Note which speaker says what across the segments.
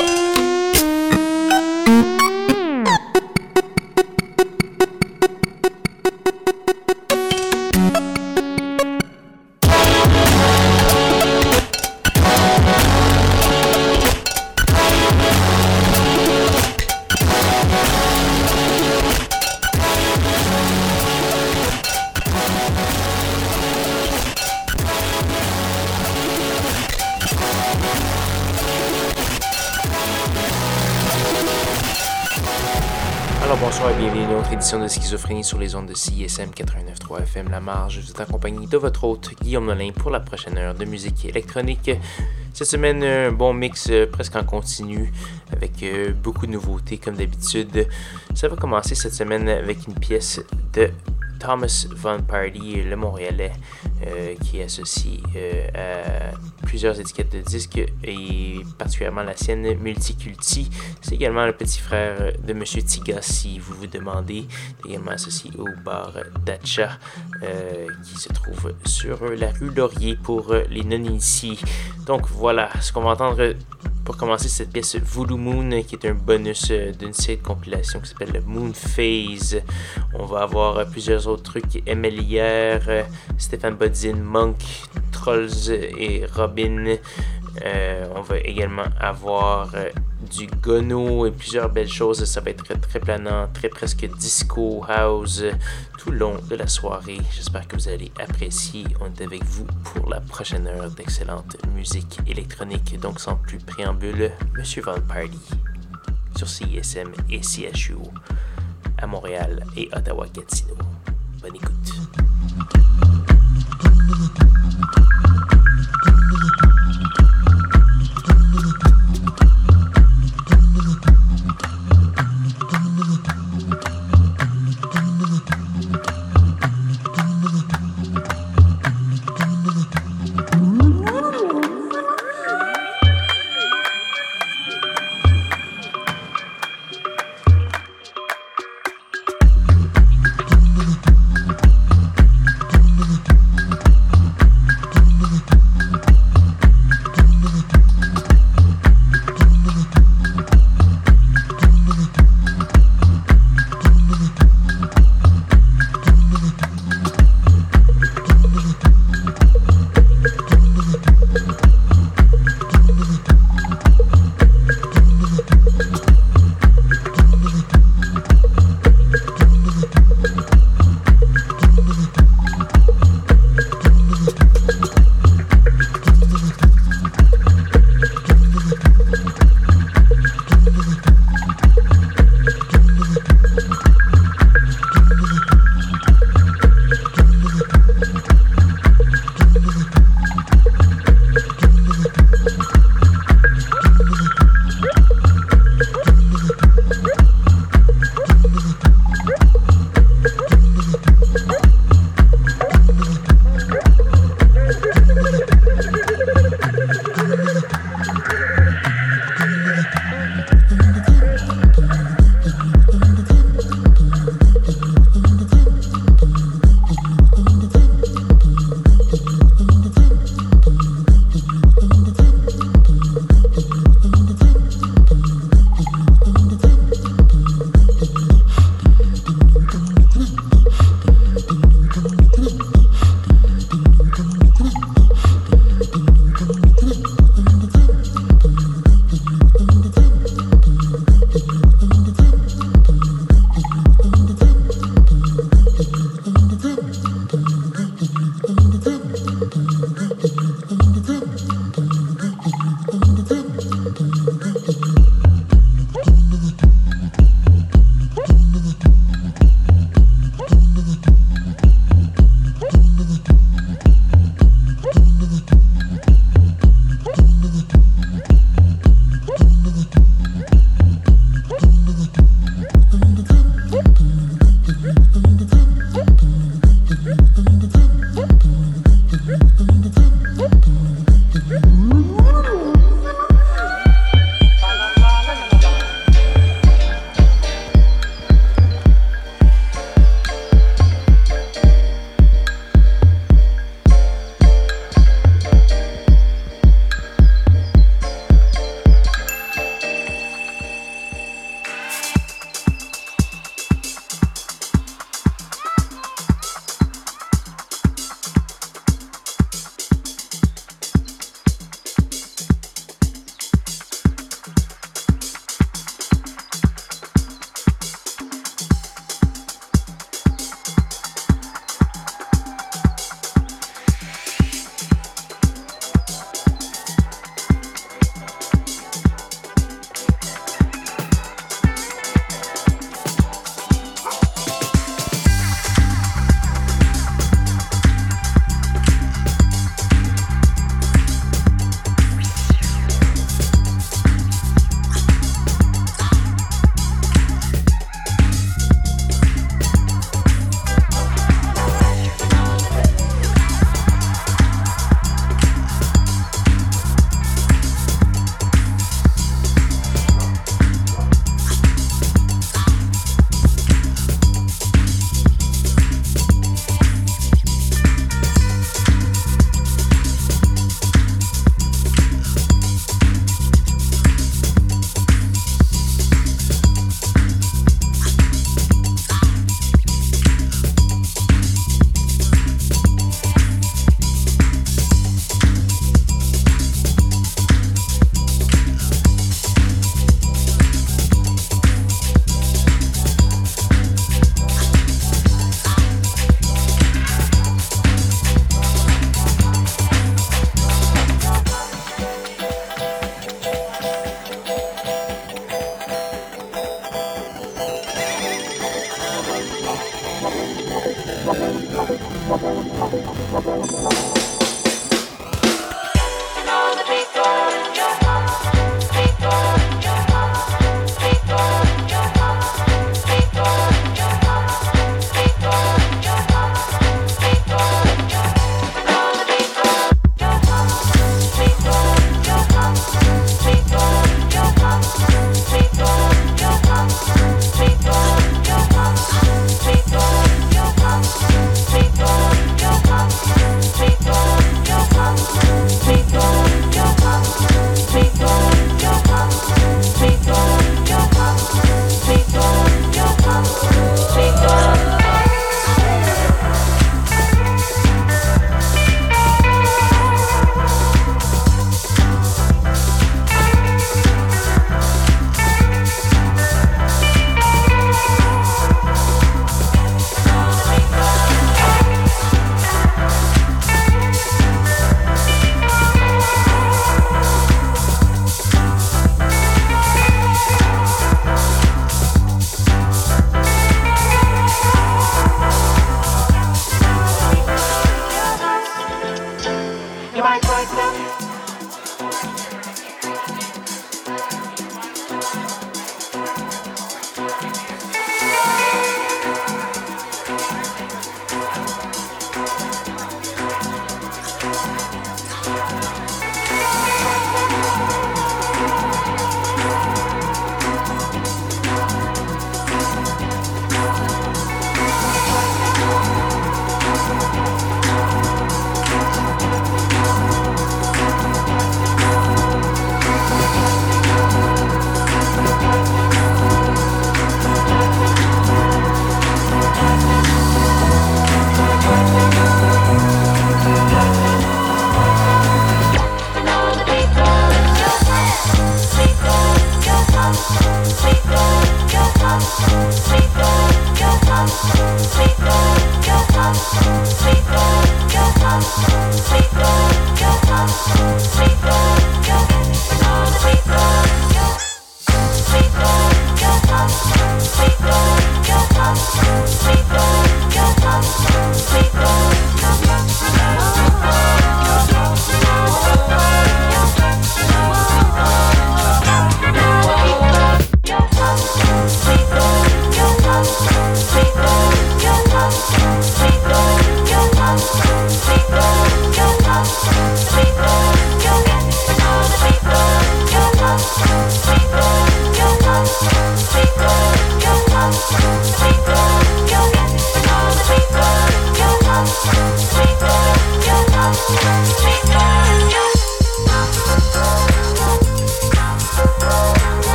Speaker 1: de Schizophrénie sur les ondes de CISM 89.3 FM La Marge. Vous accompagne de votre hôte Guillaume Nolin pour la prochaine heure de musique électronique. Cette semaine, un bon mix euh, presque en continu avec euh, beaucoup de nouveautés comme d'habitude. Ça va commencer cette semaine avec une pièce de Thomas Von Party, le Montréalais, euh, qui est associé à plusieurs étiquettes de disques et particulièrement la sienne Multiculti. C'est également le petit frère de Monsieur Tiga, si vous vous demandez, également associé au bar Dacha, euh, qui se trouve sur la rue Laurier pour les non-initiés. Donc voilà ce qu'on va entendre pour commencer cette pièce Voodoo Moon, qui est un bonus d'une série de compilation qui s'appelle Moon Phase. On va avoir plusieurs autres trucs, MLIR, Stéphane Bodzin, Monk, Trolls et Robin. Euh, on va également avoir euh, du gono et plusieurs belles choses. Ça va être très, très planant, très presque disco house tout le long de la soirée. J'espère que vous allez apprécier. On est avec vous pour la prochaine heure d'excellente musique électronique. Donc sans plus préambule, Monsieur Van Party sur CISM et CHU à Montréal et Ottawa-Gatineau. Bonne écoute.
Speaker 2: You.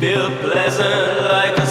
Speaker 2: feel pleasant like a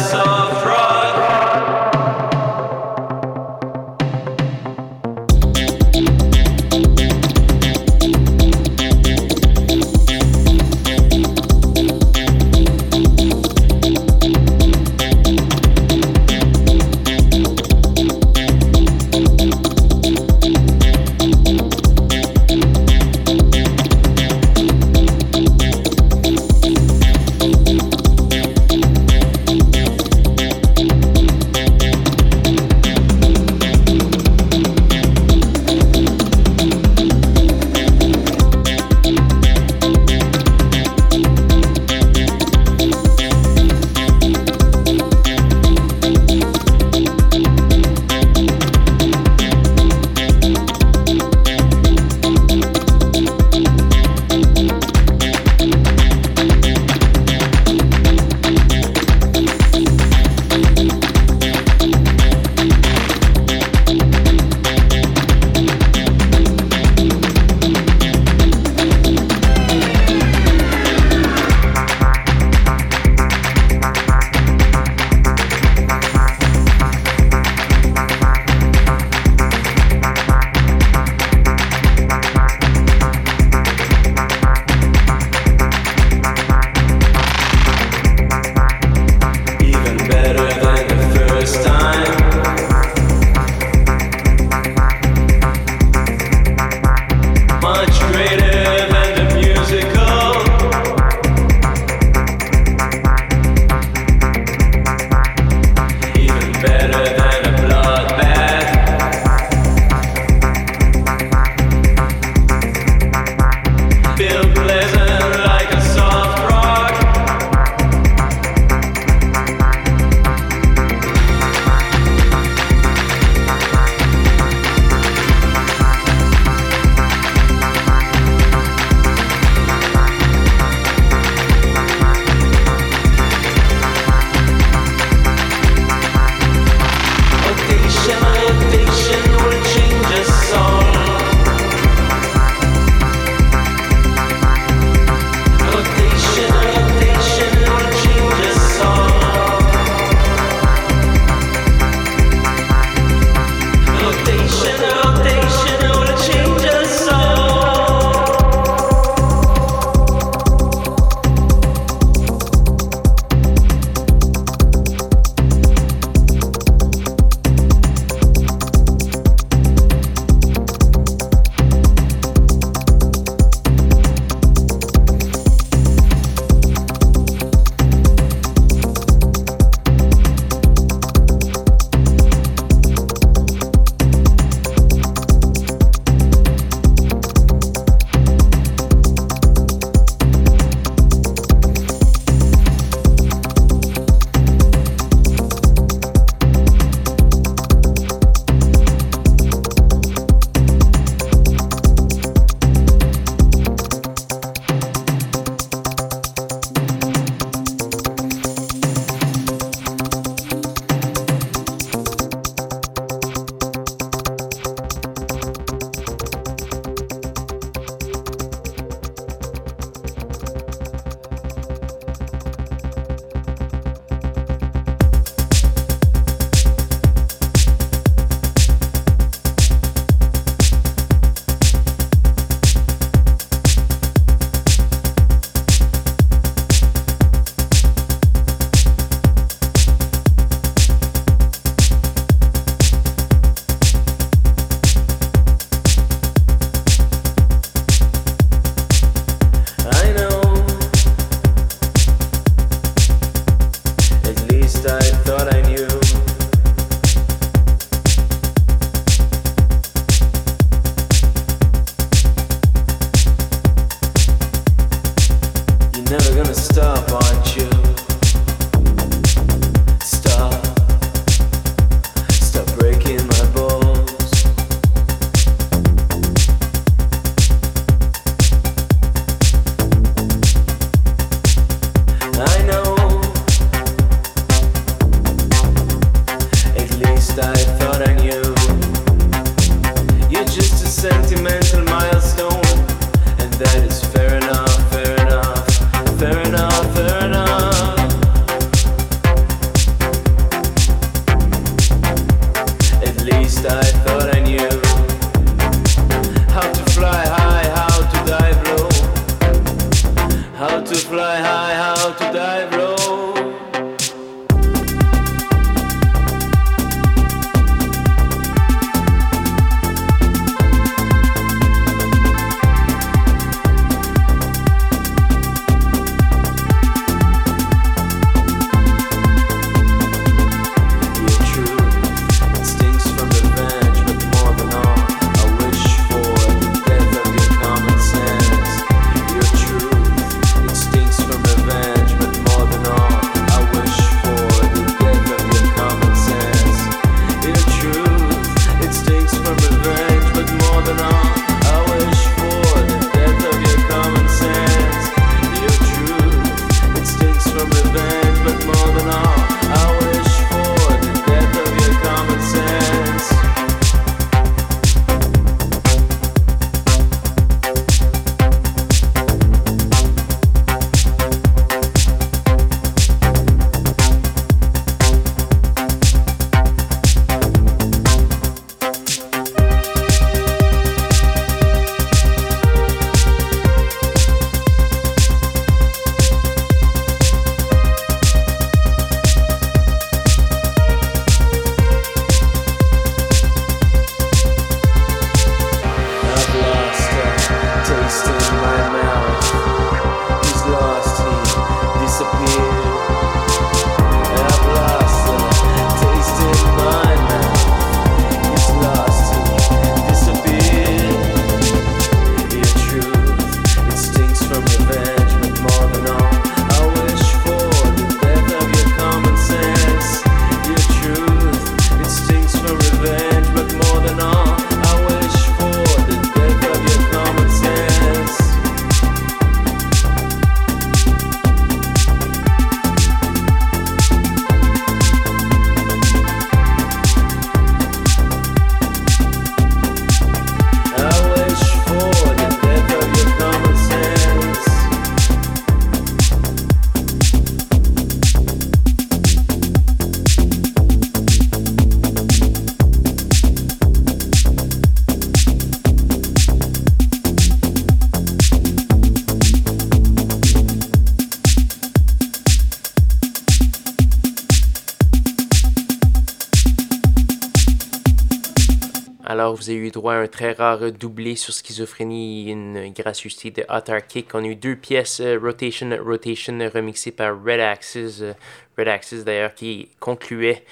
Speaker 2: vous eu droit à un très rare doublé sur Schizophrénie, une gracieuseté de Kick. On a eu deux pièces, euh, Rotation, Rotation, remixées par Red Axis. Euh, Red Axis d'ailleurs qui concluait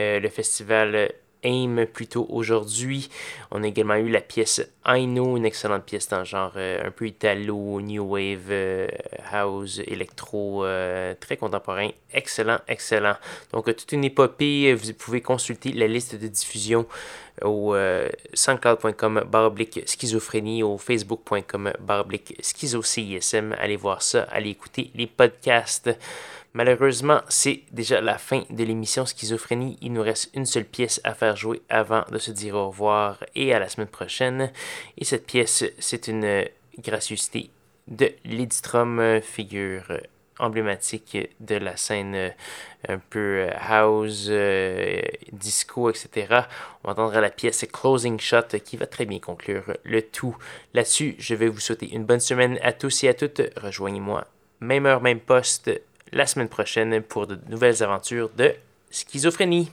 Speaker 2: euh, le festival AIM plutôt aujourd'hui. On a également eu la pièce I Know, une excellente pièce dans le genre un peu italo, new wave, house, électro, très contemporain. Excellent, excellent. Donc toute une épopée, vous pouvez consulter la liste de diffusion au euh, soundcloud.com baroblique schizophrénie, au facebook.com baroblique schizo-CISM. Allez voir ça, allez écouter les podcasts. Malheureusement, c'est déjà la fin de l'émission Schizophrénie. Il nous reste une seule pièce à faire jouer avant de se dire au revoir et à la semaine prochaine. Et cette pièce, c'est une gracieuseté de Lidstrom, figure emblématique de la scène un peu euh, house, euh, disco, etc. On entendra la pièce Closing Shot qui va très bien conclure le tout. Là-dessus, je vais vous souhaiter une bonne semaine à tous et à toutes. Rejoignez-moi, même heure, même poste, la semaine prochaine pour de nouvelles aventures de schizophrénie.